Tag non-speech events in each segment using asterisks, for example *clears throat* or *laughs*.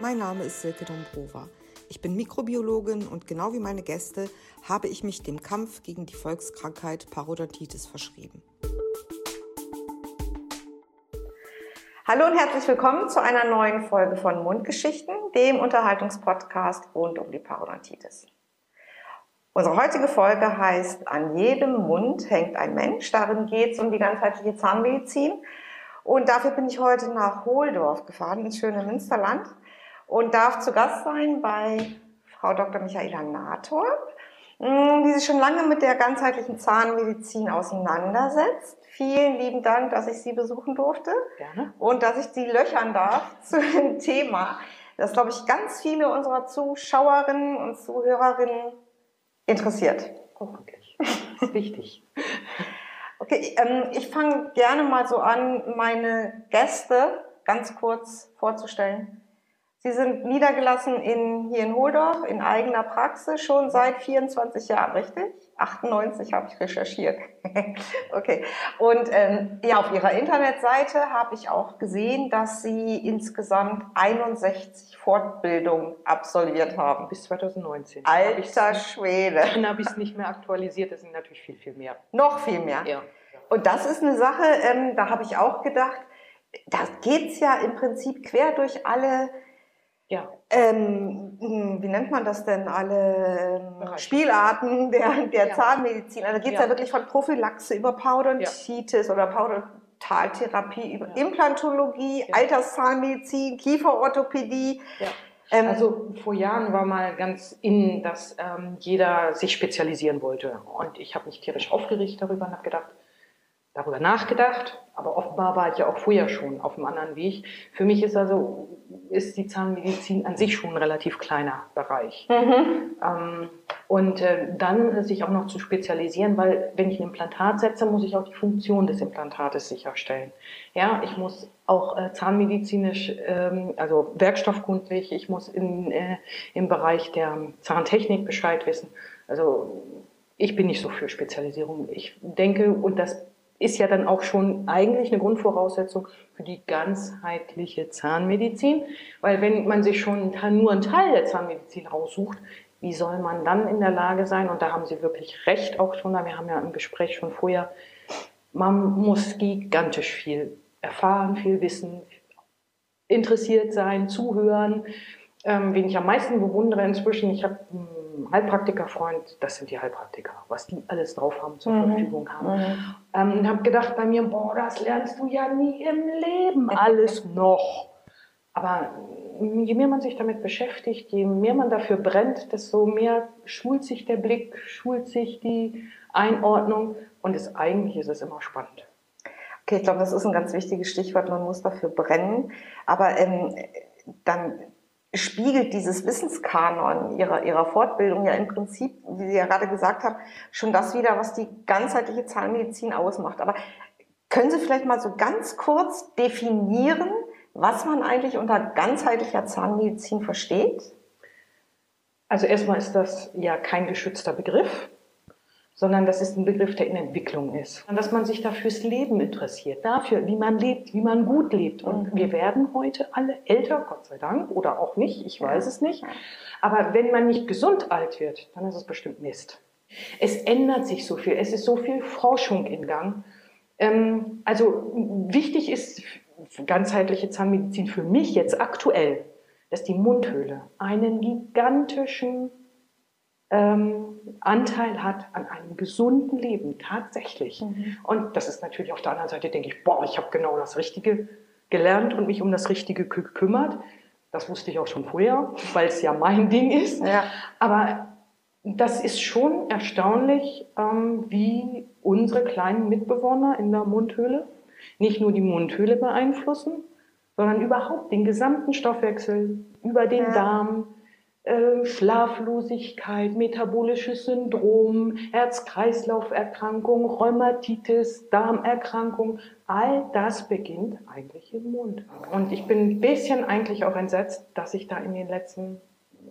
Mein Name ist Silke Dombrova. Ich bin Mikrobiologin und genau wie meine Gäste habe ich mich dem Kampf gegen die Volkskrankheit Parodontitis verschrieben. Hallo und herzlich willkommen zu einer neuen Folge von Mundgeschichten, dem Unterhaltungspodcast rund um die Parodontitis. Unsere heutige Folge heißt An jedem Mund hängt ein Mensch. Darin geht es um die ganzheitliche Zahnmedizin. Und dafür bin ich heute nach Hohldorf gefahren, ins schöne Münsterland und darf zu Gast sein bei Frau Dr. Michaela Nator, hm, die sich schon lange mit der ganzheitlichen Zahnmedizin auseinandersetzt. Vielen lieben Dank, dass ich Sie besuchen durfte Gerne. und dass ich Sie löchern darf *laughs* zu dem Thema, das, glaube ich, ganz viele unserer Zuschauerinnen und Zuhörerinnen interessiert. Hoffentlich. Das ist wichtig. *laughs* *laughs* Okay, ähm, ich fange gerne mal so an, meine Gäste ganz kurz vorzustellen. Sie sind niedergelassen in, hier in Holdorf in eigener Praxis schon seit 24 Jahren, richtig? 98 habe ich recherchiert. *laughs* okay. Und ähm, ja, auf Ihrer Internetseite habe ich auch gesehen, dass Sie insgesamt 61 Fortbildungen absolviert haben. Bis 2019. Alter Schwede. Dann habe ich es nicht mehr aktualisiert, das sind natürlich viel, viel mehr. Noch viel mehr. Ja. Und das ist eine Sache, ähm, da habe ich auch gedacht, da geht's ja im Prinzip quer durch alle Ja. ähm, wie nennt man das denn, alle ähm, Bereiche. Spielarten der, der Ja. Zahnmedizin. Also geht es ja. Ja. wirklich von Prophylaxe über Parodontitis oder Parodontaltherapie über Ja. Implantologie, Ja. Alterszahnmedizin, Kieferorthopädie. Ja. Ähm, Also vor Jahren war mal ganz in, dass ähm, jeder sich spezialisieren wollte. Und ich habe mich tierisch aufgeregt darüber und habe gedacht, darüber nachgedacht, aber offenbar war ich ja auch vorher schon auf einem anderen Weg. Für mich ist also ist die Zahnmedizin an sich schon ein relativ kleiner Bereich. mhm. Ähm, und äh, dann sich auch noch zu spezialisieren, weil wenn ich ein Implantat setze, muss ich auch die Funktion des Implantates sicherstellen. Ja, ich muss auch äh, zahnmedizinisch, ähm, also werkstoffkundlich, ich muss in, äh, im Bereich der Zahntechnik Bescheid wissen. Also ich bin nicht so für Spezialisierung. Ich denke, und das ist ja dann auch schon eigentlich eine Grundvoraussetzung für die ganzheitliche Zahnmedizin, weil wenn man sich schon nur einen Teil der Zahnmedizin raussucht, wie soll man dann in der Lage sein, und da haben Sie wirklich recht auch schon, wir haben ja im Gespräch schon vorher, man muss gigantisch viel erfahren, viel wissen, interessiert sein, zuhören. Ähm, wen ich am meisten bewundere inzwischen, ich habe einen Heilpraktikerfreund, das sind die Heilpraktiker, was die alles drauf haben, zur Mhm. Verfügung haben. Mhm. Ähm, und habe gedacht bei mir, boah, das lernst du ja nie im Leben alles noch. Aber je mehr man sich damit beschäftigt, je mehr man dafür brennt, desto mehr schult sich der Blick, schult sich die Einordnung und es, eigentlich ist es immer spannend. Okay, ich glaube, das ist ein ganz wichtiges Stichwort. Man muss dafür brennen. Aber ähm, dann spiegelt dieses Wissenskanon ihrer, ihrer Fortbildung ja im Prinzip, wie Sie ja gerade gesagt haben, schon das wieder, was die ganzheitliche Zahnmedizin ausmacht. Aber können Sie vielleicht mal so ganz kurz definieren, was man eigentlich unter ganzheitlicher Zahnmedizin versteht? Also erstmal ist das ja kein geschützter Begriff, sondern das ist ein Begriff, der in Entwicklung ist. Und dass man sich da fürs Leben interessiert, dafür, wie man lebt, wie man gut lebt. Und Mhm. wir werden heute alle älter, Gott sei Dank, oder auch nicht, ich weiß es nicht. Aber wenn man nicht gesund alt wird, dann ist es bestimmt Mist. Es ändert sich so viel, es ist so viel Forschung in Gang. Ähm, also wichtig ist ganzheitliche Zahnmedizin für mich jetzt aktuell, dass die Mundhöhle einen gigantischen ähm, Anteil hat an einem gesunden Leben, tatsächlich. Und das ist natürlich auf der anderen Seite, denke ich, boah, ich habe genau das Richtige gelernt und mich um das Richtige kü- gekümmert. Das wusste ich auch schon vorher, weil es ja mein Ding ist. Ja. Aber das ist schon erstaunlich, ähm, wie unsere kleinen Mitbewohner in der Mundhöhle nicht nur die Mundhöhle beeinflussen, sondern überhaupt den gesamten Stoffwechsel über den Ja. Darm, Schlaflosigkeit, metabolisches Syndrom, Herz-Kreislauf-Erkrankung, Rheumatitis, Darmerkrankung, all das beginnt eigentlich im Mund. Und ich bin ein bisschen eigentlich auch entsetzt, dass sich da in den letzten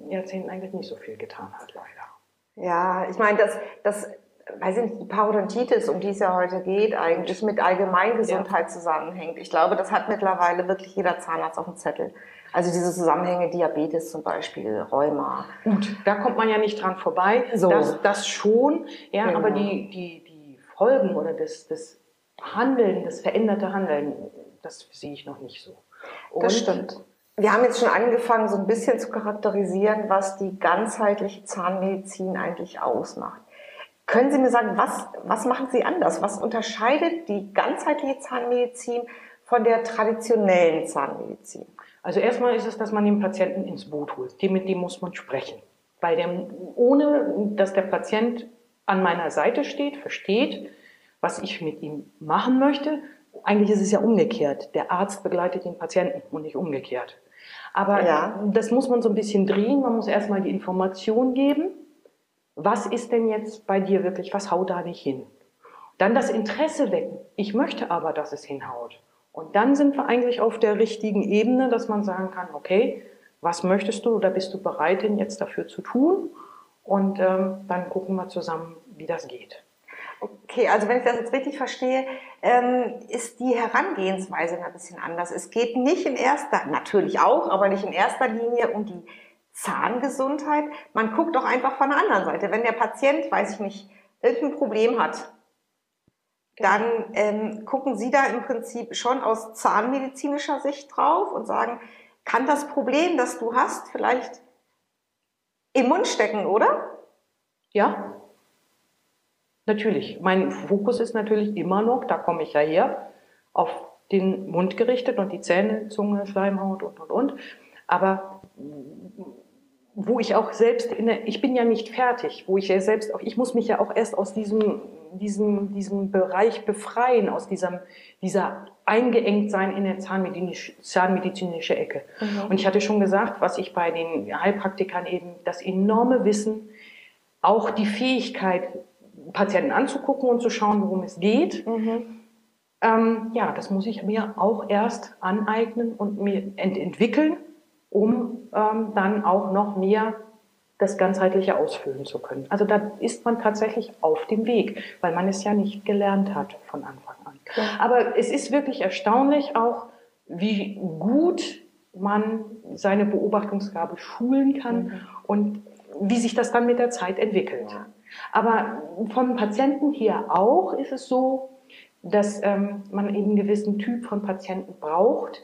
Jahrzehnten eigentlich nicht so viel getan hat, leider. Ja, ich meine, das, das weiß ich nicht, die Parodontitis, um die es ja heute geht, eigentlich mit Allgemeingesundheit ja. zusammenhängt. Ich glaube, das hat mittlerweile wirklich jeder Zahnarzt auf dem Zettel. Also diese Zusammenhänge Diabetes zum Beispiel, Rheuma. Gut, da kommt man ja nicht dran vorbei. So. Das, das schon, ja, genau. aber die, die, die Folgen oder das, das Handeln, das veränderte Handeln, das sehe ich noch nicht so. Und das stimmt. Wir haben jetzt schon angefangen, so ein bisschen zu charakterisieren, was die ganzheitliche Zahnmedizin eigentlich ausmacht. Können Sie mir sagen, was, was machen Sie anders? Was unterscheidet die ganzheitliche Zahnmedizin von der traditionellen Zahnmedizin? Also erstmal ist es, dass man den Patienten ins Boot holt. Mit dem muss man sprechen. Weil der, ohne dass der Patient an meiner Seite steht, versteht, was ich mit ihm machen möchte, eigentlich ist es ja umgekehrt. Der Arzt begleitet den Patienten und nicht umgekehrt. Aber ja. das muss man so ein bisschen drehen. Man muss erstmal die Information geben was ist denn jetzt bei dir wirklich, was haut da nicht hin? Dann das Interesse wecken. Ich möchte aber, dass es hinhaut. Und dann sind wir eigentlich auf der richtigen Ebene, dass man sagen kann, okay, was möchtest du oder bist du bereit, denn jetzt dafür zu tun? Und ähm, dann gucken wir zusammen, wie das geht. Okay, also wenn ich das jetzt richtig verstehe, ähm, ist die Herangehensweise ein bisschen anders. Es geht nicht in erster, natürlich auch, aber nicht in erster Linie um die Zahngesundheit. Man guckt doch einfach von der anderen Seite. Wenn der Patient, weiß ich nicht, irgendein Problem hat, dann ähm, gucken Sie da im Prinzip schon aus zahnmedizinischer Sicht drauf und sagen, kann das Problem, das du hast, vielleicht im Mund stecken, oder? Ja, natürlich. Mein Fokus ist natürlich immer noch, da komme ich ja her, auf den Mund gerichtet und die Zähne, Zunge, Schleimhaut und, und, und. Aber wo ich auch selbst, in der, ich bin ja nicht fertig, wo ich ja selbst auch, ich muss mich ja auch erst aus diesem, diesem, diesem Bereich befreien, aus diesem, dieser eingeengt sein in der zahnmedizinisch, zahnmedizinische Ecke. Mhm. Und ich hatte schon gesagt, was ich bei den Heilpraktikern eben, das enorme Wissen, auch die Fähigkeit, Patienten anzugucken und zu schauen, worum es geht. Mhm. Ähm, ja, das muss ich mir auch erst aneignen und mir ent entwickeln um ähm, dann auch noch mehr das ganzheitliche ausfüllen zu können. Also da ist man tatsächlich auf dem Weg, weil man es ja nicht gelernt hat von Anfang an. Ja. Aber es ist wirklich erstaunlich auch, wie gut man seine Beobachtungsgabe schulen kann mhm. und wie sich das dann mit der Zeit entwickelt. Ja. Aber vom Patienten hier auch ist es so, dass ähm, man eben einen gewissen Typ von Patienten braucht,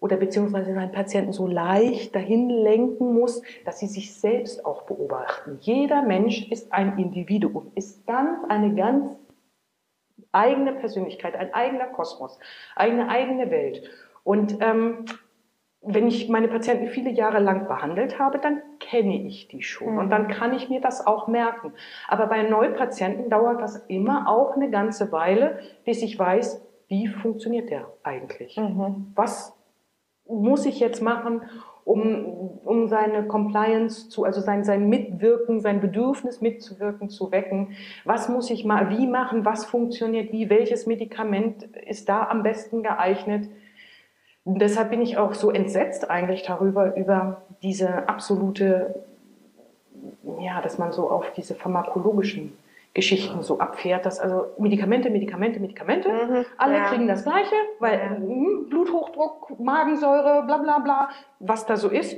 oder beziehungsweise seinen Patienten so leicht dahin lenken muss, dass sie sich selbst auch beobachten. Jeder Mensch ist ein Individuum, ist ganz eine ganz eigene Persönlichkeit, ein eigener Kosmos, eine eigene Welt. Und ähm, wenn ich meine Patienten viele Jahre lang behandelt habe, dann kenne ich die schon mhm. und dann kann ich mir das auch merken. Aber bei Neupatienten dauert das immer auch eine ganze Weile, bis ich weiß, wie funktioniert der eigentlich? Mhm. Was muss ich jetzt machen, um, um seine Compliance zu, also sein, sein Mitwirken, sein Bedürfnis mitzuwirken, zu wecken. Was muss ich mal, wie machen, was funktioniert wie, welches Medikament ist da am besten geeignet? Und deshalb bin ich auch so entsetzt eigentlich darüber, über diese absolute, ja, dass man so auf diese pharmakologischen Geschichten so abfährt, dass also Medikamente, Medikamente, Medikamente, mhm, alle ja. kriegen das Gleiche, weil ja. Hm, Bluthochdruck, Magensäure, bla bla bla, was da so ist,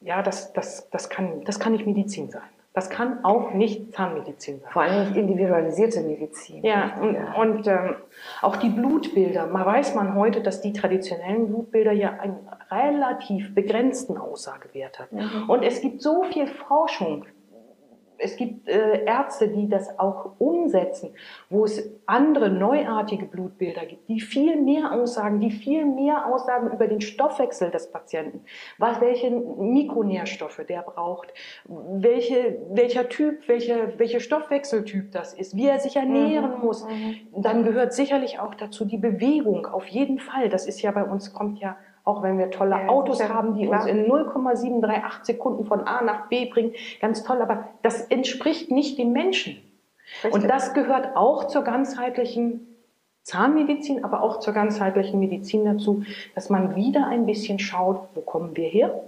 ja, das, das, das, kann, das kann nicht Medizin sein. Das kann auch nicht Zahnmedizin sein. Vor allem nicht individualisierte Medizin. Ja, und, ja. und ähm, auch die Blutbilder. Man weiß man heute, dass die traditionellen Blutbilder ja einen relativ begrenzten Aussagewert haben. Mhm. Und es gibt so viel Forschung es gibt äh, Ärzte, die das auch umsetzen, wo es andere neuartige Blutbilder gibt, die viel mehr aussagen, die viel mehr aussagen über den Stoffwechsel des Patienten, was, welche Mikronährstoffe der braucht, welche, welcher Typ, welche, welcher Stoffwechseltyp das ist, wie er sich ernähren mhm. muss. Mhm. Dann gehört sicherlich auch dazu die Bewegung, auf jeden Fall. Das ist ja bei uns, kommt ja auch wenn wir tolle ja, Autos haben, die klar. uns in 0,738 Sekunden von A nach B bringen, ganz toll, aber das entspricht nicht dem Menschen. Richtig. Und das gehört auch zur ganzheitlichen Zahnmedizin, aber auch zur ganzheitlichen Medizin dazu, dass man wieder ein bisschen schaut, wo kommen wir her?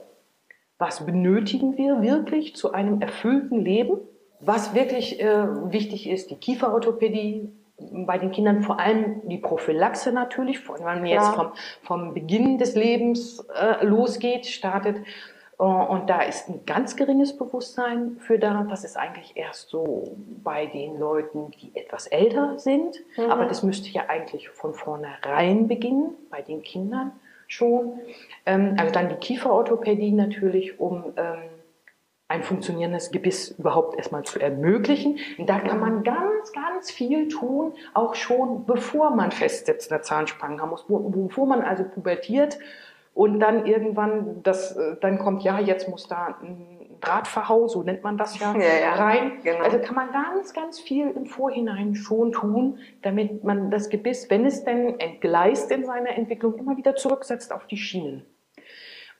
Was benötigen wir wirklich zu einem erfüllten Leben? was wirklich äh, wichtig ist, die Kieferorthopädie, bei den Kindern vor allem die Prophylaxe natürlich, wenn man jetzt vom, vom Beginn des Lebens äh, losgeht, startet. Äh, und da ist ein ganz geringes Bewusstsein für da. Das ist eigentlich erst so bei den Leuten, die etwas älter sind. Mhm. Aber das müsste ja eigentlich von vornherein beginnen, bei den Kindern schon. Ähm, also dann die Kieferorthopädie natürlich, um ähm, ein funktionierendes Gebiss überhaupt erstmal zu ermöglichen. Und da kann man ganz, ganz viel tun, auch schon bevor man festsetzende Zahnspangen haben muss, bevor man also pubertiert und dann irgendwann das, dann kommt, ja, jetzt muss da ein Drahtverhau, so nennt man das ja, *laughs* ja, ja. rein. Genau. Also kann man ganz, ganz viel im Vorhinein schon tun, damit man das Gebiss, wenn es denn entgleist in seiner Entwicklung, immer wieder zurücksetzt auf die Schienen.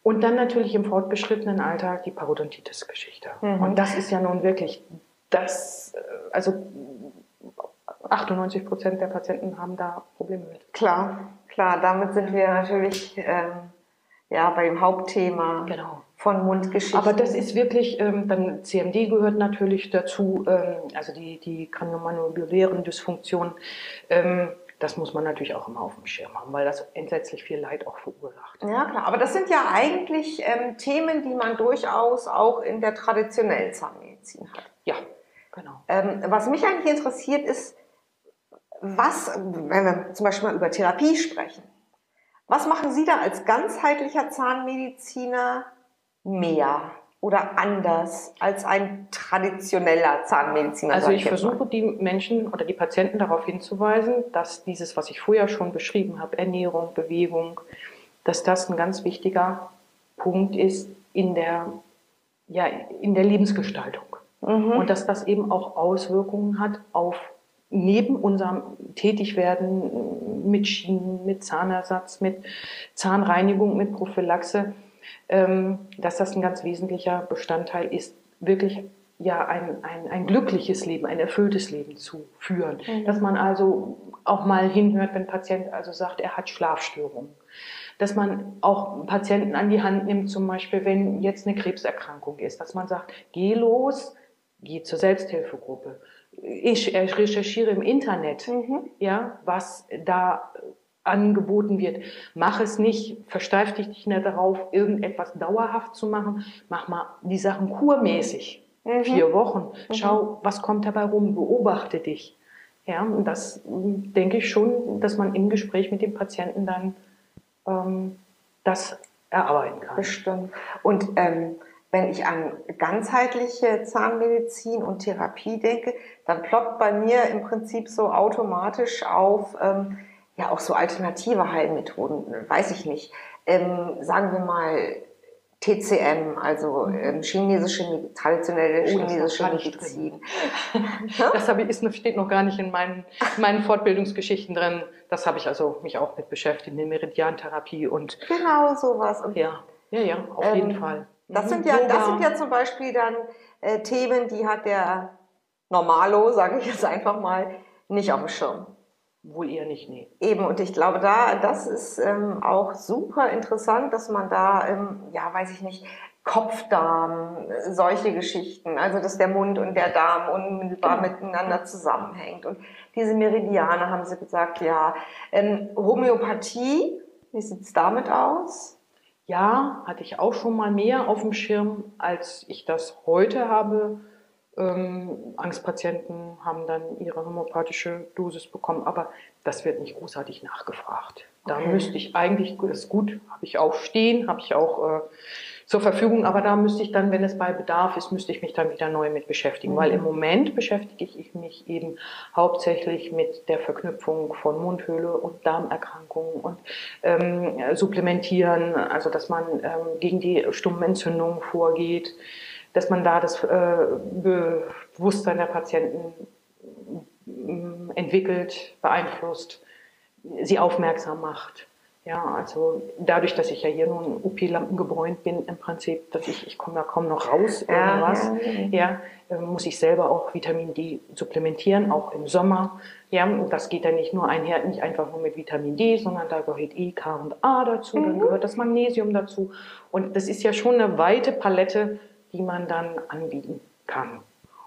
Und dann natürlich im fortgeschrittenen Alter die Parodontitis-Geschichte. Mhm. Und das ist ja nun wirklich das, äh, also 98 Prozent der Patienten haben da Probleme mit. Klar, klar, damit sind wir natürlich ähm, ja, bei dem Hauptthema genau. von Mundgeschichten. Aber das ist wirklich, ähm, dann CMD gehört natürlich dazu, ähm, also die, die kraniomandibulären Dysfunktionen. Ähm, das muss man natürlich auch immer auf dem Schirm haben, weil das entsetzlich viel Leid auch verursacht. Ja, klar. Aber das sind ja eigentlich ähm, Themen, die man durchaus auch in der traditionellen Zahnmedizin hat. Ja, genau. Ähm, was mich eigentlich interessiert ist, was, wenn wir zum Beispiel mal über Therapie sprechen, was machen Sie da als ganzheitlicher Zahnmediziner mehr? Oder anders als ein traditioneller Zahnmediziner? Also ich versuche die Menschen oder die Patienten darauf hinzuweisen, dass dieses, was ich vorher schon beschrieben habe, Ernährung, Bewegung, dass das ein ganz wichtiger Punkt ist in der, ja, in der Lebensgestaltung. Mhm. Und dass das eben auch Auswirkungen hat auf neben unserem Tätigwerden mit Schienen, mit Zahnersatz, mit Zahnreinigung, mit Prophylaxe, dass das ein ganz wesentlicher Bestandteil ist, wirklich ja ein, ein, ein glückliches Leben, ein erfülltes Leben zu führen. Mhm. Dass man also auch mal hinhört, wenn ein Patient also sagt, er hat Schlafstörungen. Dass man auch Patienten an die Hand nimmt, zum Beispiel, wenn jetzt eine Krebserkrankung ist, dass man sagt, geh los, geh zur Selbsthilfegruppe. Ich recherchiere im Internet, mhm. ja, was da angeboten wird. Mach es nicht, versteif dich nicht mehr darauf, irgendetwas dauerhaft zu machen. Mach mal die Sachen kurmäßig. Mhm. Vier Wochen. Mhm. Schau, was kommt dabei rum, beobachte dich. Ja, und das denke ich schon, dass man im Gespräch mit dem Patienten dann ähm, das erarbeiten kann. Bestimmt. Und ähm, wenn ich an ganzheitliche Zahnmedizin und Therapie denke, dann ploppt bei mir im Prinzip so automatisch auf, ähm, ja auch so alternative Heilmethoden, weiß ich nicht. Ähm, sagen wir mal TCM, also mhm. ähm, chinesische, traditionelle oh, chinesische Medizin. das habe ich, ist, steht noch gar nicht in meinen, meinen Fortbildungsgeschichten drin. Das habe ich also mich auch mit beschäftigt, in Meridiantherapie und genau sowas. Und, ja, ja, ja, auf ähm, jeden Fall. Das sind ja, das sind ja zum Beispiel dann äh, Themen, die hat der Normalo, sage ich jetzt einfach mal, nicht auf dem Schirm. Wohl eher nicht, nee. Eben, und ich glaube, da, das ist ähm, auch super interessant, dass man da, ähm, ja, weiß ich nicht, Kopfdarm, solche Geschichten, also dass der Mund und der Darm unmittelbar genau. miteinander zusammenhängt. Und diese Meridiane haben sie gesagt, ja. Ähm, Homöopathie, wie sieht's damit aus? Ja, hatte ich auch schon mal mehr auf dem Schirm, als ich das heute habe. Ähm, Angstpatienten haben dann ihre homöopathische Dosis bekommen, aber das wird nicht großartig nachgefragt. Da okay. müsste ich eigentlich, das ist gut, habe ich auch stehen, habe ich auch äh, zur Verfügung, aber da müsste ich dann, wenn es bei Bedarf ist, müsste ich mich dann wieder neu mit beschäftigen, mhm. weil im Moment beschäftige ich mich eben hauptsächlich mit der Verknüpfung von Mundhöhle und Darmerkrankungen und ähm, Supplementieren, also dass man ähm, gegen die Stummenentzündung vorgeht dass man da das äh, Bewusstsein der Patienten mm, entwickelt, beeinflusst, sie aufmerksam macht. Ja, also dadurch, dass ich ja hier nun UP-Lampen gebräunt bin, im Prinzip, dass ich, ich komme ja kaum noch raus, irgendwas, ja, ja, ja, muss ich selber auch Vitamin D supplementieren, auch im Sommer. Ja, und das geht dann nicht nur einher, nicht einfach nur mit Vitamin D, sondern da gehört E, K und A dazu, mhm. dann gehört das Magnesium dazu. Und das ist ja schon eine weite Palette die man dann anbieten kann.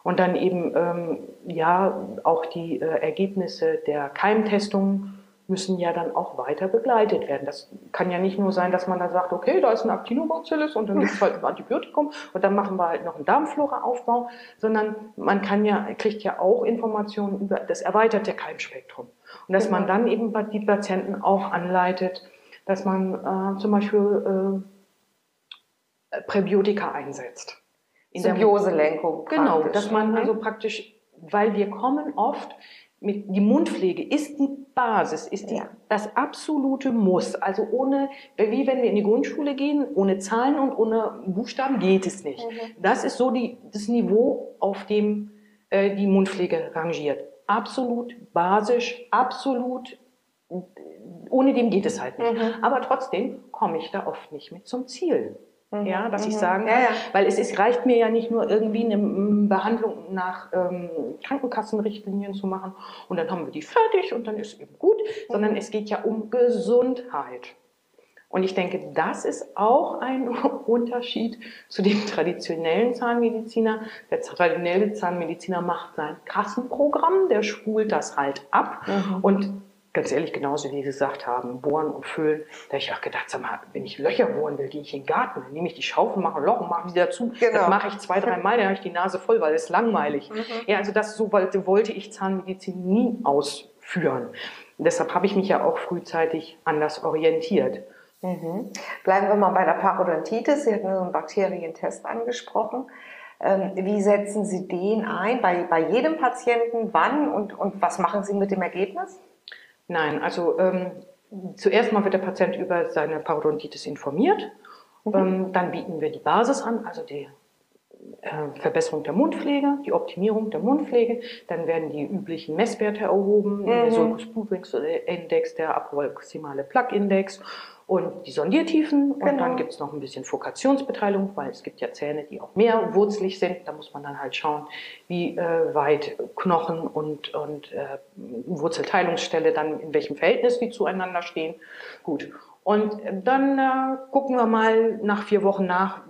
Und dann eben ähm, ja auch die äh, Ergebnisse der Keimtestung müssen ja dann auch weiter begleitet werden. Das kann ja nicht nur sein, dass man dann sagt, okay, da ist ein Actinobacillus und dann gibt es halt ein Antibiotikum und dann machen wir halt noch einen Darmflora-Aufbau, sondern man kann ja, kriegt ja auch Informationen über das erweiterte Keimspektrum. Und dass man dann eben die Patienten auch anleitet, dass man äh, zum Beispiel äh, Präbiotika einsetzt. Symbioselenkung. Genau, dass man also praktisch, weil wir kommen oft mit, die Mundpflege ist die Basis, ist die, ja. das absolute Muss. Also ohne, wie wenn wir in die Grundschule gehen, ohne Zahlen und ohne Buchstaben geht es nicht. Mhm. Das ist so die, das Niveau, auf dem äh, die Mundpflege rangiert. Absolut basisch, absolut, ohne dem geht es halt nicht. Mhm. Aber trotzdem komme ich da oft nicht mit zum Ziel. Mhm. Ja, dass mhm. ich sagen kann, ja, ja. weil es ist, reicht mir ja nicht nur irgendwie eine Behandlung nach ähm, Krankenkassenrichtlinien zu machen und dann haben wir die fertig und dann ist eben gut, mhm. sondern es geht ja um Gesundheit. Und ich denke, das ist auch ein *laughs* Unterschied zu dem traditionellen Zahnmediziner. Der traditionelle Zahnmediziner macht sein Kassenprogramm, der spult das halt ab mhm. und ganz ehrlich, genauso wie Sie gesagt haben, bohren und füllen, da habe ich auch gedacht, sag mal, wenn ich Löcher bohren will, gehe ich in den Garten, dann nehme ich die Schaufel, mache ein Loch und mache sie dazu. Genau. Das mache ich zwei, drei Mal, dann habe ich die Nase voll, weil es ist langweilig. Mhm. Ja, also das so wollte ich Zahnmedizin nie ausführen. Und deshalb habe ich mich ja auch frühzeitig anders orientiert. Mhm. Bleiben wir mal bei der Parodontitis. Sie hatten so einen Bakterientest angesprochen. Ähm, wie setzen Sie den ein? Bei, bei jedem Patienten? Wann? Und, und was machen Sie mit dem Ergebnis? Nein, also ähm, zuerst mal wird der Patient über seine Parodontitis informiert. Mhm. Ähm, dann bieten wir die Basis an, also die äh, Verbesserung der Mundpflege, die Optimierung der Mundpflege. Dann werden die üblichen Messwerte erhoben, mhm. der Sulcus Blutwings Index, der approximale Plug Index und die Sondiertiefen. Und genau. dann gibt es noch ein bisschen Fokationsbeteiligung, weil es gibt ja Zähne, die auch mehr wurzelig sind. Da muss man dann halt schauen, wie äh, weit Knochen und, und äh, Wurzelteilungsstelle dann in welchem Verhältnis die zueinander stehen. Gut. Und dann äh, gucken wir mal nach vier Wochen nach,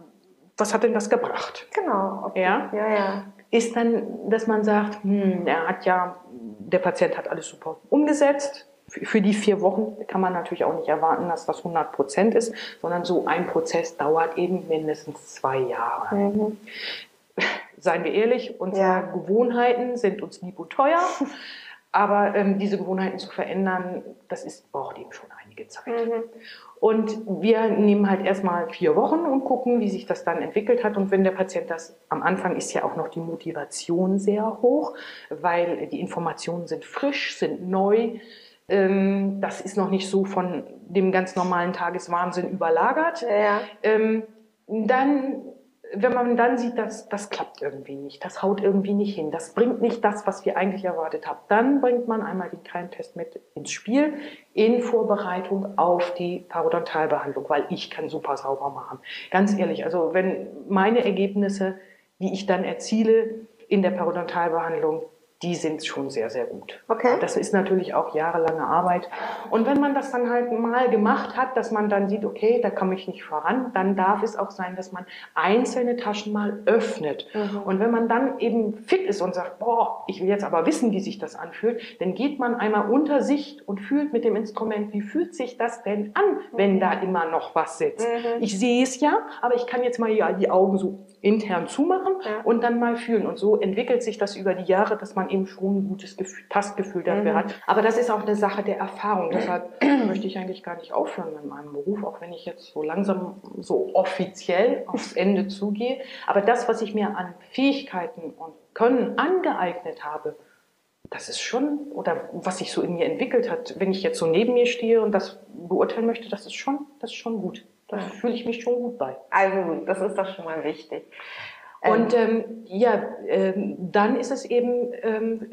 was hat denn das gebracht? Genau. Okay. Ja? ja, ja. Ist dann, dass man sagt, hm, er hat ja, der Patient hat alles super umgesetzt, für die vier Wochen kann man natürlich auch nicht erwarten, dass das 100 Prozent ist, sondern so ein Prozess dauert eben mindestens zwei Jahre. Mhm. Seien wir ehrlich, unsere ja. Gewohnheiten sind uns lieb und teuer, aber ähm, diese Gewohnheiten zu verändern, das ist, braucht eben schon einige Zeit. Mhm. Und wir nehmen halt erstmal vier Wochen und gucken, wie sich das dann entwickelt hat. Und wenn der Patient das, am Anfang ist ja auch noch die Motivation sehr hoch, weil die Informationen sind frisch, sind neu ähm, das ist noch nicht so von dem ganz normalen Tageswahnsinn überlagert. Ja. Ähm, dann, wenn man dann sieht, dass das klappt irgendwie nicht, das haut irgendwie nicht hin, das bringt nicht das, was wir eigentlich erwartet haben, dann bringt man einmal den Keimtest mit ins Spiel in Vorbereitung auf die Parodontalbehandlung, weil ich kann super sauber machen. Ganz ehrlich, also wenn meine Ergebnisse, die ich dann erziele in der Parodontalbehandlung, die sind schon sehr, sehr gut. Okay. Das ist natürlich auch jahrelange Arbeit. Und wenn man das dann halt mal gemacht hat, dass man dann sieht, okay, da komme ich nicht voran, dann darf es auch sein, dass man einzelne Taschen mal öffnet. Mhm. Und wenn man dann eben fit ist und sagt, boah, ich will jetzt aber wissen, wie sich das anfühlt, dann geht man einmal unter Sicht und fühlt mit dem Instrument, wie fühlt sich das denn an, wenn da immer noch was sitzt. Mhm. Ich sehe es ja, aber ich kann jetzt mal die Augen so intern zumachen ja. und dann mal fühlen. Und so entwickelt sich das über die Jahre, dass man eben schon ein gutes Gefühl, Tastgefühl dafür mhm. hat. Aber das ist auch eine Sache der Erfahrung. Deshalb *clears throat* möchte ich eigentlich gar nicht aufhören mit meinem Beruf, auch wenn ich jetzt so langsam so offiziell aufs Ende zugehe. Aber das, was ich mir an Fähigkeiten und Können angeeignet habe, das ist schon, oder was sich so in mir entwickelt hat, wenn ich jetzt so neben mir stehe und das beurteilen möchte, das ist schon, das ist schon gut. Da fühle ich mich schon gut bei. Also das ist doch schon mal wichtig. Und ähm, ja, ähm, dann ist es eben, ähm,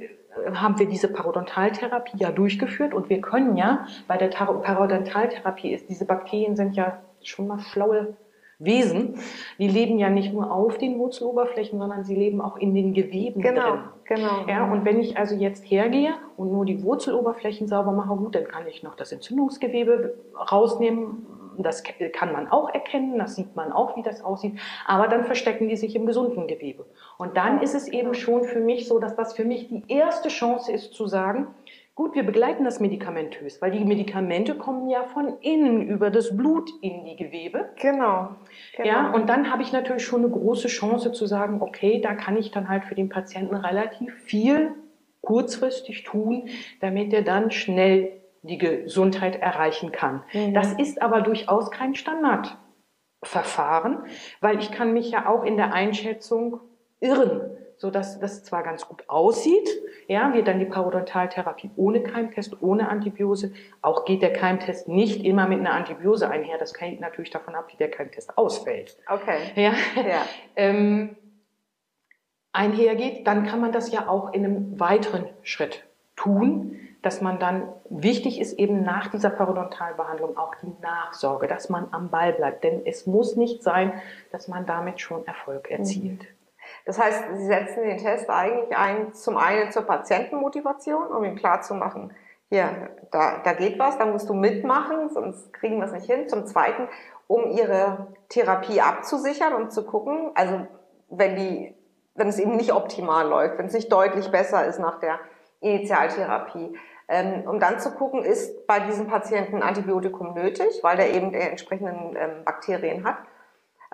haben wir diese Parodontaltherapie ja durchgeführt und wir können ja bei der Parodontaltherapie ist, diese Bakterien sind ja schon mal schlaue Wesen. Die leben ja nicht nur auf den Wurzeloberflächen, sondern sie leben auch in den Geweben genau, drin. Genau. Ja, und wenn ich also jetzt hergehe und nur die Wurzeloberflächen sauber mache, gut, dann kann ich noch das Entzündungsgewebe rausnehmen, das kann man auch erkennen, das sieht man auch, wie das aussieht, aber dann verstecken die sich im gesunden Gewebe. Und dann ist es eben schon für mich so, dass das für mich die erste Chance ist zu sagen, Gut, wir begleiten das medikamentös, weil die Medikamente kommen ja von innen über das Blut in die Gewebe. Genau. genau. Ja, und dann habe ich natürlich schon eine große Chance zu sagen, okay, da kann ich dann halt für den Patienten relativ viel kurzfristig tun, damit er dann schnell die Gesundheit erreichen kann. Mhm. Das ist aber durchaus kein Standardverfahren, weil ich kann mich ja auch in der Einschätzung irren so dass das zwar ganz gut aussieht, ja, wir dann die Parodontaltherapie ohne Keimtest, ohne Antibiose, auch geht der Keimtest nicht immer mit einer Antibiose einher, das hängt natürlich davon ab, wie der Keimtest ausfällt. Okay. Ja. ja. ähm, einhergeht, dann kann man das ja auch in einem weiteren Schritt tun, dass man dann, wichtig ist eben nach dieser Parodontalbehandlung auch die Nachsorge, dass man am Ball bleibt. Denn es muss nicht sein, dass man damit schon Erfolg erzielt. Mhm. Das heißt, Sie setzen den Test eigentlich ein, zum einen zur Patientenmotivation, um ihm klarzumachen, hier, da, da geht was, da musst du mitmachen, sonst kriegen wir es nicht hin. Zum zweiten, um ihre Therapie abzusichern und zu gucken, also wenn die, wenn es eben nicht optimal läuft, wenn es nicht deutlich besser ist nach der Initialtherapie, ähm, um dann zu gucken, ist bei diesem Patienten Antibiotikum nötig, weil der eben die entsprechenden ähm, Bakterien hat.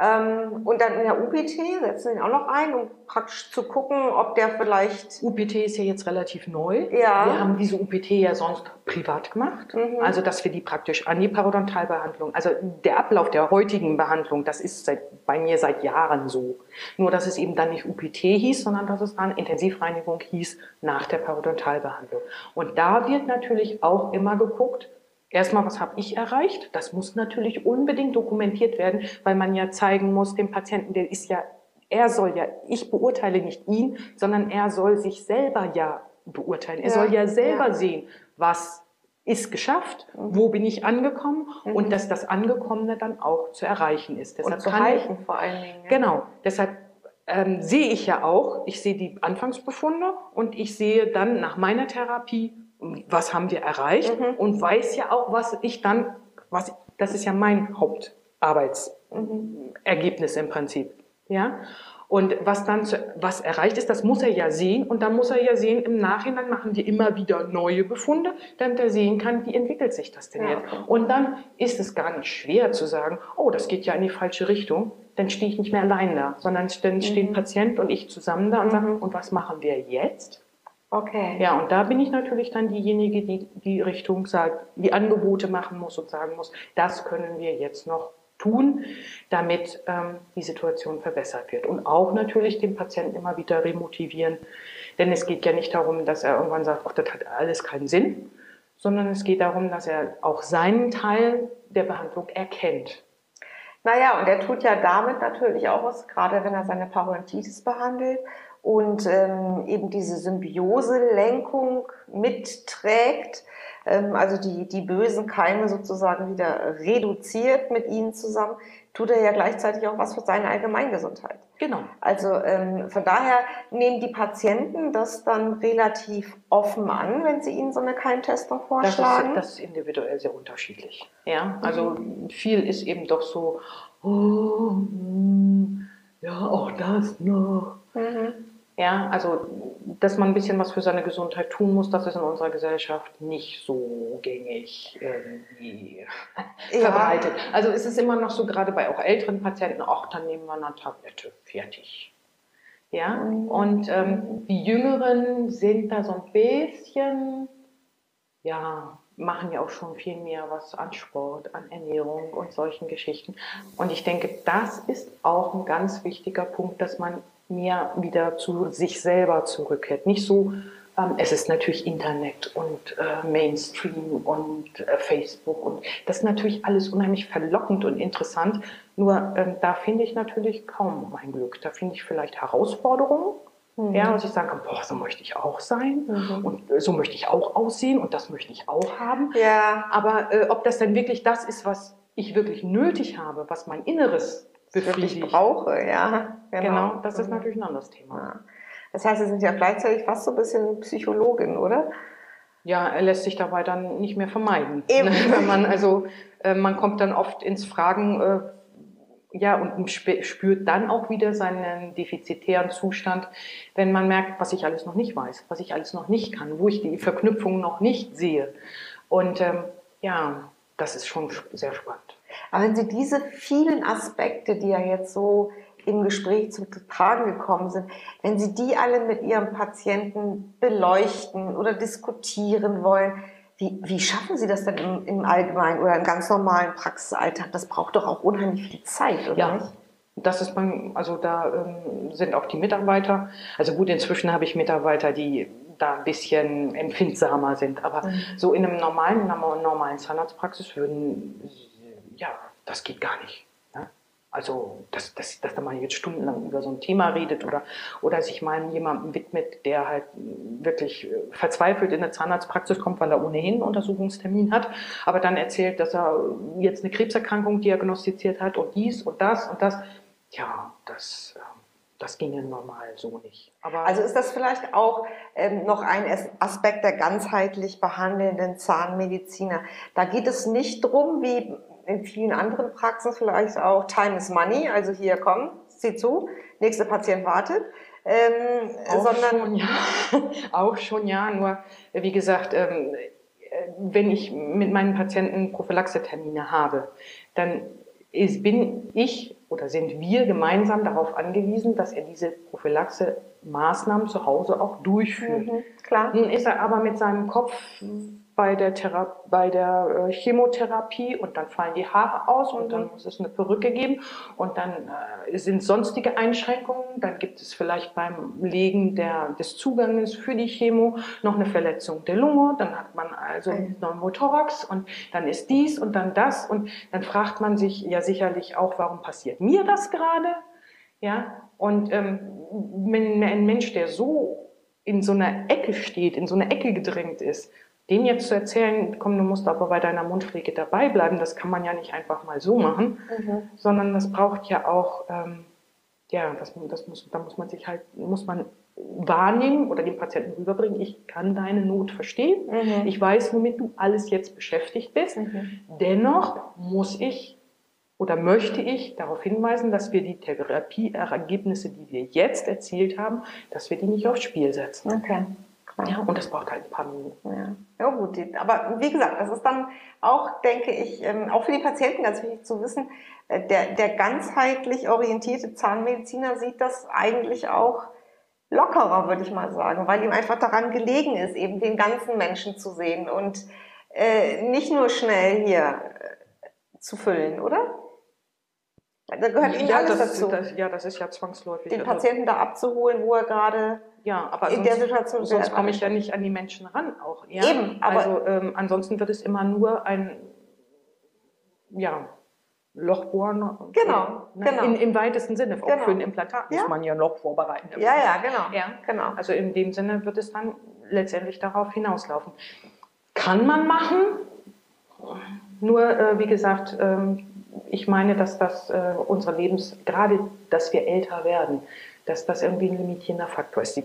Ähm, und dann in der UPT setzen wir ihn auch noch ein, um praktisch zu gucken, ob der vielleicht. UPT ist ja jetzt relativ neu. Ja. Wir haben diese UPT ja sonst privat gemacht. Mhm. Also, dass wir die praktisch an die Parodontalbehandlung, also der Ablauf der heutigen Behandlung, das ist seit, bei mir seit Jahren so. Nur, dass es eben dann nicht UPT hieß, sondern dass es dann Intensivreinigung hieß nach der Parodontalbehandlung. Und da wird natürlich auch immer geguckt, Erstmal, was habe ich erreicht? Das muss natürlich unbedingt dokumentiert werden, weil man ja zeigen muss, dem Patienten, der ist ja, er soll ja, ich beurteile nicht ihn, sondern er soll sich selber ja beurteilen. Er ja, soll ja selber ja. sehen, was ist geschafft, mhm. wo bin ich angekommen mhm. und dass das Angekommene dann auch zu erreichen ist. Deshalb und zu halten vor allen Dingen. Ja. Genau, deshalb ähm, sehe ich ja auch, ich sehe die Anfangsbefunde und ich sehe dann nach meiner Therapie, was haben wir erreicht mhm. und weiß ja auch, was ich dann, was, das ist ja mein Hauptarbeitsergebnis mhm. im Prinzip, ja. Und was dann, zu, was erreicht ist, das muss er ja sehen. Und dann muss er ja sehen, im Nachhinein machen wir immer wieder neue Befunde, damit er sehen kann, wie entwickelt sich das denn ja. jetzt. Und dann ist es gar nicht schwer zu sagen, oh, das geht ja in die falsche Richtung. Dann stehe ich nicht mehr allein da, sondern dann stehen mhm. Patient und ich zusammen da und sagen, mhm. und was machen wir jetzt? Okay. Ja, und da bin ich natürlich dann diejenige, die die Richtung sagt, die Angebote machen muss und sagen muss, das können wir jetzt noch tun, damit ähm, die Situation verbessert wird. Und auch natürlich den Patienten immer wieder remotivieren. Denn es geht ja nicht darum, dass er irgendwann sagt, ach, das hat alles keinen Sinn, sondern es geht darum, dass er auch seinen Teil der Behandlung erkennt. Naja, und er tut ja damit natürlich auch was, gerade wenn er seine Parodontitis behandelt und ähm, eben diese Symbiose-Lenkung mitträgt, ähm, also die, die bösen Keime sozusagen wieder reduziert mit ihnen zusammen, tut er ja gleichzeitig auch was für seine Allgemeingesundheit. Genau. Also ähm, von daher nehmen die Patienten das dann relativ offen an, wenn sie ihnen so eine Keimtestung vorschlagen. Das ist, das ist individuell sehr unterschiedlich. Ja, also mhm. viel ist eben doch so, oh, hm, ja, auch das noch. Mhm. Ja, also, dass man ein bisschen was für seine Gesundheit tun muss, das ist in unserer Gesellschaft nicht so gängig irgendwie ja. verbreitet. Also es ist immer noch so, gerade bei auch älteren Patienten, ach, dann nehmen wir eine Tablette, fertig. Ja, mhm. und ähm, die Jüngeren sind da so ein bisschen, ja, machen ja auch schon viel mehr was an Sport, an Ernährung und solchen Geschichten. Und ich denke, das ist auch ein ganz wichtiger Punkt, dass man mehr wieder zu sich selber zurückkehrt. Nicht so, ähm, es ist natürlich Internet und äh, Mainstream und äh, Facebook und das ist natürlich alles unheimlich verlockend und interessant. Nur ähm, da finde ich natürlich kaum mein Glück. Da finde ich vielleicht Herausforderungen. Mhm. Ja, und ich sage, boah, so möchte ich auch sein mhm. und äh, so möchte ich auch aussehen und das möchte ich auch haben. Ja. Aber äh, ob das dann wirklich das ist, was ich wirklich nötig habe, was mein Inneres wirklich brauche, ja. Genau, genau das ist natürlich ein anderes Thema. Ja. Das heißt, Sie sind ja gleichzeitig fast so ein bisschen Psychologin, oder? Ja, er lässt sich dabei dann nicht mehr vermeiden. Eben. *laughs* Wenn man also äh, man kommt dann oft ins Fragen, äh, ja, und spürt dann auch wieder seinen defizitären Zustand, wenn man merkt, was ich alles noch nicht weiß, was ich alles noch nicht kann, wo ich die Verknüpfung noch nicht sehe. Und ähm, ja, das ist schon sehr spannend. Aber wenn Sie diese vielen Aspekte, die ja jetzt so im Gespräch zu Tragen gekommen sind, wenn Sie die alle mit Ihrem Patienten beleuchten oder diskutieren wollen, wie, wie schaffen Sie das denn im, im Allgemeinen oder im ganz normalen Praxisalltag? Das braucht doch auch unheimlich viel Zeit, oder ja. nicht? Das ist beim, also da ähm, sind auch die Mitarbeiter. Also gut, inzwischen habe ich Mitarbeiter, die da ein bisschen empfindsamer sind. Aber mhm. so in einem normalen, in einer normalen Zahnarztpraxis würden, ja, das geht gar nicht. Also, dass, dass, dass da mal jetzt stundenlang über so ein Thema redet oder, oder sich mal jemandem widmet, der halt wirklich verzweifelt in eine Zahnarztpraxis kommt, weil er ohnehin einen Untersuchungstermin hat, aber dann erzählt, dass er jetzt eine Krebserkrankung diagnostiziert hat und dies und das und das. Ja, das, ähm, das ginge normal so nicht. Aber also ist das vielleicht auch ähm, noch ein Aspekt der ganzheitlich behandelnden Zahnmediziner. Da geht es nicht drum, wie in vielen anderen Praxen vielleicht auch Time is Money, also hier komm, sieh zu, nächster Patient wartet. Ähm, auch sondern schon, ja. *laughs* auch schon, ja. Nur, wie gesagt, ähm, wenn ich mit meinen Patienten Prophylaxetermine habe, dann ist, bin ich oder sind wir gemeinsam darauf angewiesen, dass er diese Prophylaxe-Maßnahmen zu Hause auch durchführt. Mhm, klar. Nun ist er aber mit seinem Kopf bei der, Thera bei der äh, Chemotherapie und dann fallen die Haare aus und dann mhm. muss es eine Perücke geben und dann äh, sind sonstige Einschränkungen. Dann gibt es vielleicht beim Legen der, des Zuganges für die Chemo noch eine Verletzung der Lunge. Dann hat man also okay. Pneumothorax und dann ist dies und dann das und dann fragt man sich ja sicherlich auch, warum passiert mir das gerade? Ja, und ähm, wenn ein Mensch, der so in so einer Ecke steht, in so eine Ecke gedrängt ist dem jetzt zu erzählen, komm, du musst aber bei deiner Mundpflege dabei bleiben, das kann man ja nicht einfach mal so machen, mhm. sondern das braucht ja auch, ähm, ja, das, das muss, da muss man sich halt, muss man wahrnehmen oder dem Patienten rüberbringen, ich kann deine Not verstehen, mhm. ich weiß, womit du alles jetzt beschäftigt bist, mhm. dennoch muss ich oder möchte ich darauf hinweisen, dass wir die Therapieergebnisse, die wir jetzt erzielt haben, dass wir die nicht aufs Spiel setzen. Okay. Ja, und das braucht halt ein paar Minuten. Ja. ja, gut. Aber wie gesagt, das ist dann auch, denke ich, ähm, auch für die Patienten ganz wichtig zu wissen, äh, der, der ganzheitlich orientierte Zahnmediziner sieht das eigentlich auch lockerer, würde ich mal sagen, weil ihm einfach daran gelegen ist, eben den ganzen Menschen zu sehen und äh, nicht nur schnell hier äh, zu füllen, oder? Da gehört Ihnen ja, alles das, dazu. Das, ja, das ist ja zwangsläufig. Den also Patienten da abzuholen, wo er gerade ja, aber in sonst, der Situation sonst komme ich ja nicht an die Menschen ran auch. Ja? Eben, aber also ähm, ansonsten wird es immer nur ein ja, Lochbohren. Genau, ne? genau. In, Im weitesten Sinne. Auch genau. für ein Implantat muss man ja ein Loch vorbereiten. Ja, ja, genau. Ja, genau. Also in dem Sinne wird es dann letztendlich darauf hinauslaufen. Kann man machen, nur äh, wie gesagt, ähm, ich meine, dass das äh, unsere Lebens, gerade dass wir älter werden, dass das irgendwie ein limitierender Faktor ist. Die,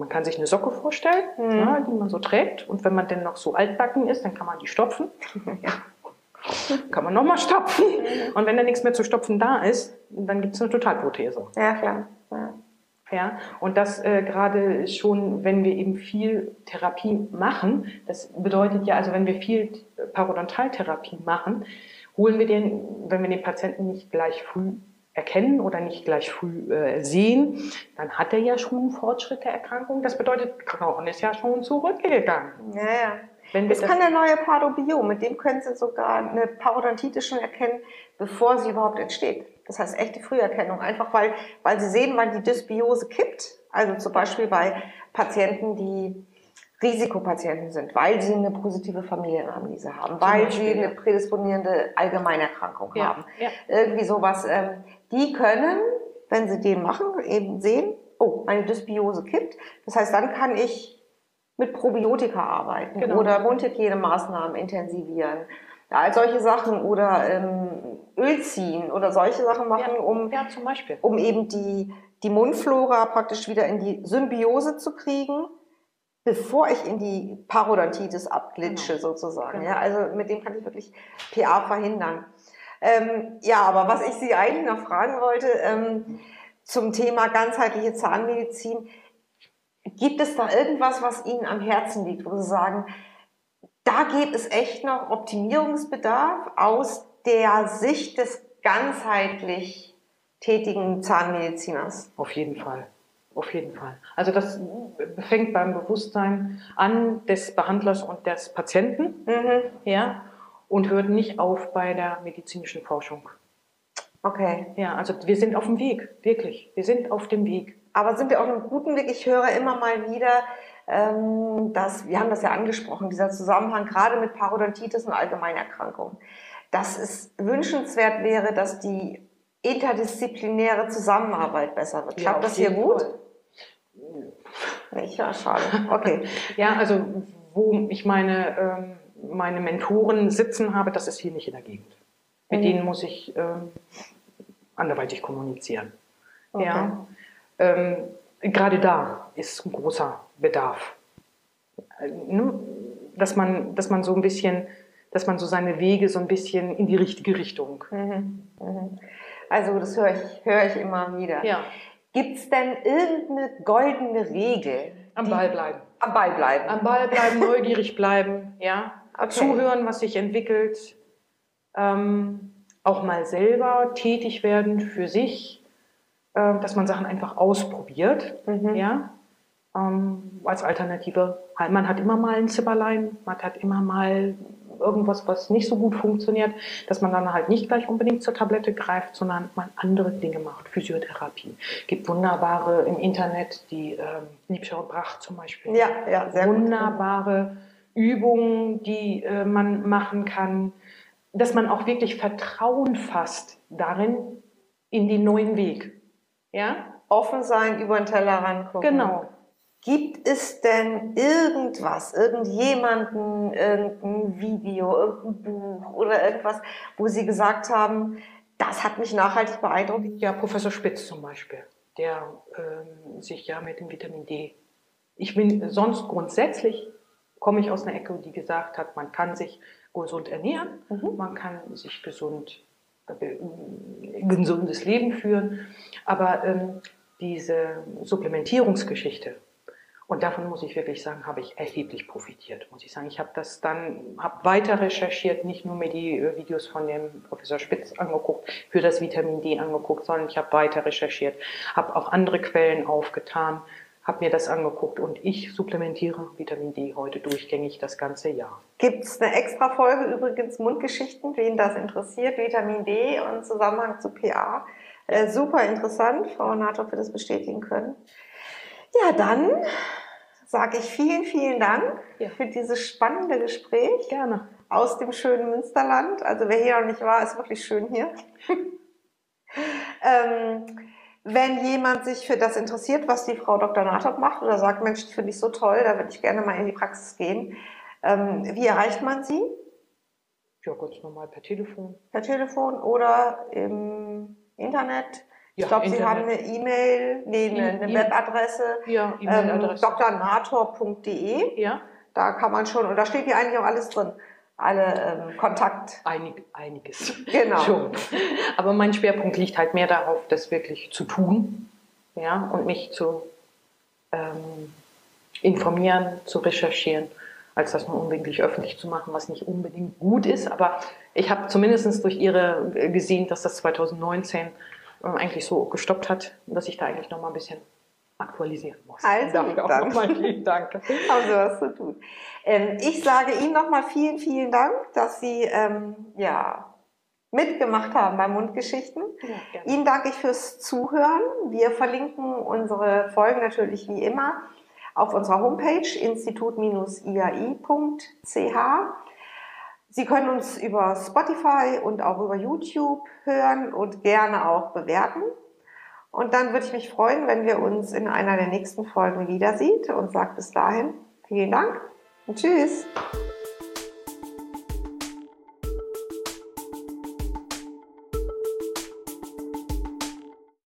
man kann sich eine Socke vorstellen, mhm. ja, die man so trägt. Und wenn man denn noch so altbacken ist, dann kann man die stopfen. *laughs* ja. Kann man nochmal stopfen. Mhm. Und wenn da nichts mehr zu stopfen da ist, dann gibt es eine Totalprothese. Ja, klar. Ja. Ja, und das äh, gerade schon, wenn wir eben viel Therapie machen, das bedeutet ja, also wenn wir viel Parodontaltherapie machen, holen wir den, wenn wir den Patienten nicht gleich früh erkennen oder nicht gleich früh äh, sehen, dann hat er ja schon einen Fortschritt der Erkrankung. Das bedeutet, Knochen ist ja schon zurückgegangen. Ja, ja. Wenn das, das kann der neue Parobio, mit dem können Sie sogar eine Parodontitis schon erkennen, bevor sie überhaupt entsteht. Das heißt echte Früherkennung, einfach weil, weil Sie sehen, wann die Dysbiose kippt. Also zum Beispiel bei Patienten, die Risikopatienten sind, weil sie eine positive Familienanamnese haben, weil Beispiel, sie eine prädisponierende Allgemeinerkrankung ja, haben. Ja. Irgendwie sowas. Ähm, die können, wenn sie den machen, eben sehen, oh, meine Dysbiose kippt. Das heißt, dann kann ich mit Probiotika arbeiten genau. oder Mundhygienemaßnahmen intensivieren. Ja, all solche Sachen oder ähm, Öl ziehen oder solche Sachen machen, ja, um, ja, zum Beispiel. um eben die, die Mundflora praktisch wieder in die Symbiose zu kriegen bevor ich in die Parodontitis abglitsche Genau. sozusagen. Genau. Ja, also mit dem kann ich wirklich PA verhindern. Ähm, ja, aber was ich Sie eigentlich noch fragen wollte ähm, zum Thema ganzheitliche Zahnmedizin, gibt es da irgendwas, was Ihnen am Herzen liegt, wo Sie sagen, da gibt es echt noch Optimierungsbedarf aus der Sicht des ganzheitlich tätigen Zahnmediziners? Auf jeden Fall. Auf jeden Fall. Also das fängt beim Bewusstsein an des Behandlers und des Patienten, Mhm. ja, und hört nicht auf bei der medizinischen Forschung. Okay. Ja, also wir sind auf dem Weg, wirklich. Wir sind auf dem Weg. Aber sind wir auf einem guten Weg? Ich höre immer mal wieder, ähm, dass, wir haben das ja angesprochen, dieser Zusammenhang gerade mit Parodontitis und Allgemeinerkrankungen, dass es wünschenswert wäre, dass die interdisziplinäre Zusammenarbeit besser wird. Klappt auf das hier gut? Fall. Ja, schade. Okay. Ja, also wo ich meine, ähm, meine Mentoren sitzen habe, das ist hier nicht in der Gegend. Mit Mhm. denen muss ich ähm, anderweitig kommunizieren. Okay. Ja. Ähm, gerade da ist ein großer Bedarf. Äh, ne? Dass man, dass man so ein bisschen, dass man so seine Wege so ein bisschen in die richtige Richtung. Mhm. Mhm. Also das höre ich, höre ich immer wieder. Ja, Gibt es denn irgendeine goldene Regel? am Ball bleiben. Am Ball bleiben. Am Ball bleiben, *laughs* neugierig bleiben, ja. Okay. Zuhören, was sich entwickelt. Ähm, auch mal selber tätig werden für sich, äh, dass man Sachen einfach ausprobiert, Mhm. ja. Ähm, als Alternative, halt, man hat immer mal ein Zipperlein, man hat immer mal irgendwas, was nicht so gut funktioniert, dass man dann halt nicht gleich unbedingt zur Tablette greift, sondern mal andere Dinge macht. Physiotherapie. Gibt wunderbare im Internet, die ähm, Liebscher und Brach zum Beispiel Ja, ja, sehr gut. wunderbare Übungen, die äh, man machen kann, dass man auch wirklich Vertrauen fasst darin in den neuen Weg. Ja, Offen sein, über den Tellerrand gucken. genau. Gibt es denn irgendwas, irgendjemanden, irgendein Video, irgendein Buch oder irgendwas, wo Sie gesagt haben, das hat mich nachhaltig beeindruckt? Ja, Professor Spitz zum Beispiel, der ähm, sich ja mit dem Vitamin D. Ich bin sonst grundsätzlich komme ich aus einer Ecke, die gesagt hat, man kann sich gesund ernähren, Mhm. man kann sich gesund äh, gesundes Leben führen, aber ähm, diese Supplementierungsgeschichte und davon muss ich wirklich sagen, habe ich erheblich profitiert, muss ich sagen. Ich habe das dann, habe weiter recherchiert, nicht nur mir die äh, Videos von dem Professor Spitz angeguckt, für das Vitamin D angeguckt, sondern ich habe weiter recherchiert, habe auch andere Quellen aufgetan, habe mir das angeguckt und ich supplementiere Vitamin D heute durchgängig das ganze Jahr. Gibt es eine extra Folge übrigens Mundgeschichten, wen das interessiert, Vitamin D und Zusammenhang zu PA. Äh, super interessant, Frau Nath, wir das bestätigen können. Ja, dann sage ich vielen, vielen Dank Ja. für dieses spannende Gespräch Gerne. aus dem schönen Münsterland. Also wer hier noch nicht war, ist wirklich schön hier. *laughs* ähm, wenn jemand sich für das interessiert, was die Frau Dr. Natop macht oder sagt, Mensch, das finde ich so toll, da würde ich gerne mal in die Praxis gehen. Ähm, wie erreicht man sie? Ja, ganz normal per Telefon. Per Telefon oder im Internet? Ich glaube, Sie haben eine E-Mail, nee, eine, eine E- Webadresse, Ja, ähm, E-Mail-Adresse. drnator.de. ja, Da kann man schon, und da steht hier eigentlich auch alles drin. Alle ähm, Kontakt. einig, einiges. Genau. Schon. Aber mein Schwerpunkt liegt halt mehr darauf, das wirklich zu tun ja, und mich zu ähm, informieren, zu recherchieren, als das nur unbedingt öffentlich zu machen, was nicht unbedingt gut ist. Aber ich habe zumindest durch Ihre äh, gesehen, dass das 2019 ähm, eigentlich so gestoppt hat, dass ich da eigentlich noch mal ein bisschen aktualisieren muss. Also, Dafür auch dann. nochmal vielen Dank. *laughs* Haben Sie was zu tun. Ähm, ich sage Ihnen nochmal vielen, vielen Dank, dass Sie ähm, ja, mitgemacht haben bei Mundgeschichten. Ja. Ihnen danke ich fürs Zuhören. Wir verlinken unsere Folgen natürlich wie immer auf unserer Homepage institut-iai.ch. Sie können uns über Spotify und auch über YouTube hören und gerne auch bewerten. Und dann würde ich mich freuen, wenn wir uns in einer der nächsten Folgen wieder sieht und sage bis dahin vielen Dank und tschüss.